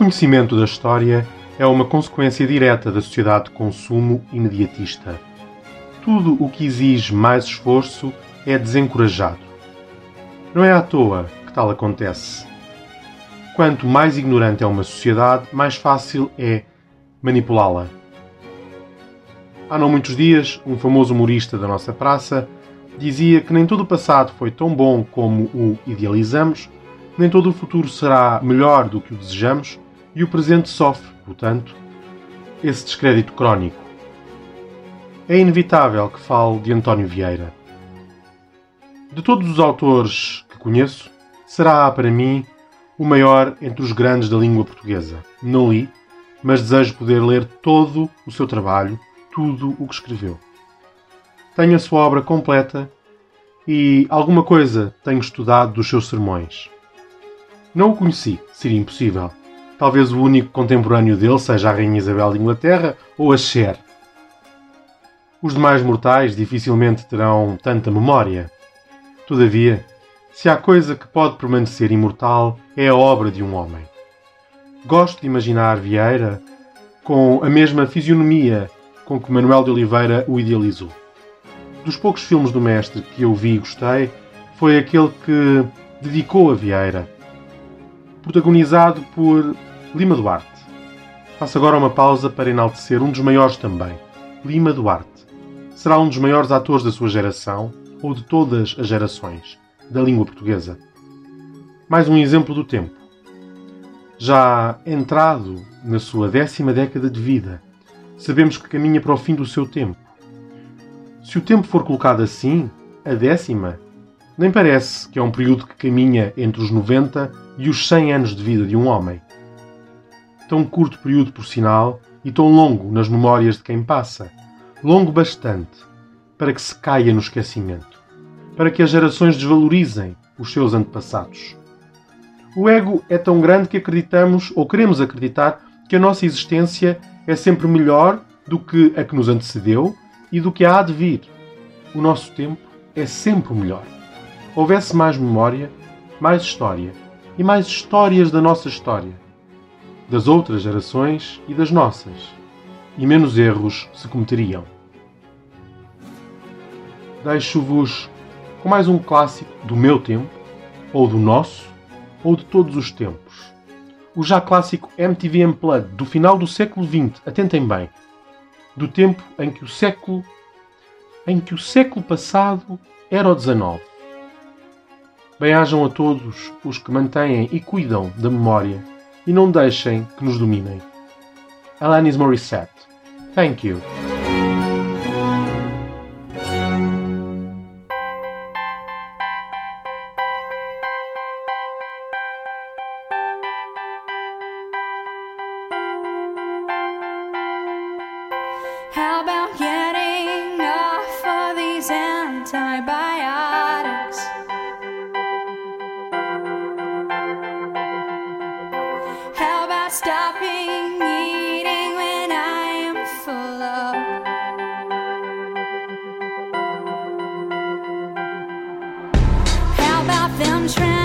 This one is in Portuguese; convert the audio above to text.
desconhecimento da história é uma consequência direta da sociedade de consumo imediatista. Tudo o que exige mais esforço é desencorajado. Não é à toa que tal acontece. Quanto mais ignorante é uma sociedade, mais fácil é manipulá-la. Há não muitos dias, um famoso humorista da nossa praça dizia que nem todo o passado foi tão bom como o idealizamos, nem todo o futuro será melhor do que o desejamos e o presente sofre, portanto, esse descrédito crónico. É inevitável que fale de António Vieira. De todos os autores que conheço, será para mim o maior entre os grandes da língua portuguesa. Não li, mas desejo poder ler todo o seu trabalho tudo o que escreveu. Tenho a sua obra completa e alguma coisa tenho estudado dos seus sermões. Não o conheci, seria impossível. Talvez o único contemporâneo dele seja a Rainha Isabel de Inglaterra ou a Cher. Os demais mortais dificilmente terão tanta memória. Todavia, se há coisa que pode permanecer imortal, é a obra de um homem. Gosto de imaginar Vieira com a mesma fisionomia com que Manuel de Oliveira o idealizou. Dos poucos filmes do mestre que eu vi e gostei, foi aquele que dedicou a Vieira, protagonizado por Lima Duarte. Faço agora uma pausa para enaltecer um dos maiores também, Lima Duarte. Será um dos maiores atores da sua geração, ou de todas as gerações, da língua portuguesa. Mais um exemplo do tempo. Já entrado na sua décima década de vida, sabemos que caminha para o fim do seu tempo. Se o tempo for colocado assim, a décima, nem parece que é um período que caminha entre os 90 e os 100 anos de vida de um homem. Tão curto período, por sinal, e tão longo nas memórias de quem passa. Longo bastante para que se caia no esquecimento, para que as gerações desvalorizem os seus antepassados. O ego é tão grande que acreditamos, ou queremos acreditar, que a nossa existência é sempre melhor do que a que nos antecedeu e do que há de vir. O nosso tempo é sempre o melhor. Houvesse mais memória, mais história e mais histórias da nossa história, das outras gerações e das nossas, e menos erros se cometeriam. Deixo-vos com mais um clássico do meu tempo, ou do nosso, ou de todos os tempos o já clássico MTV Unplugged do final do século XX, atentem bem, do tempo em que o século em que o século passado era o XIX. Bem-ajam a todos os que mantêm e cuidam da memória e não deixem que nos dominem. Alanis Morissette. Thank you. How about getting off of these? trying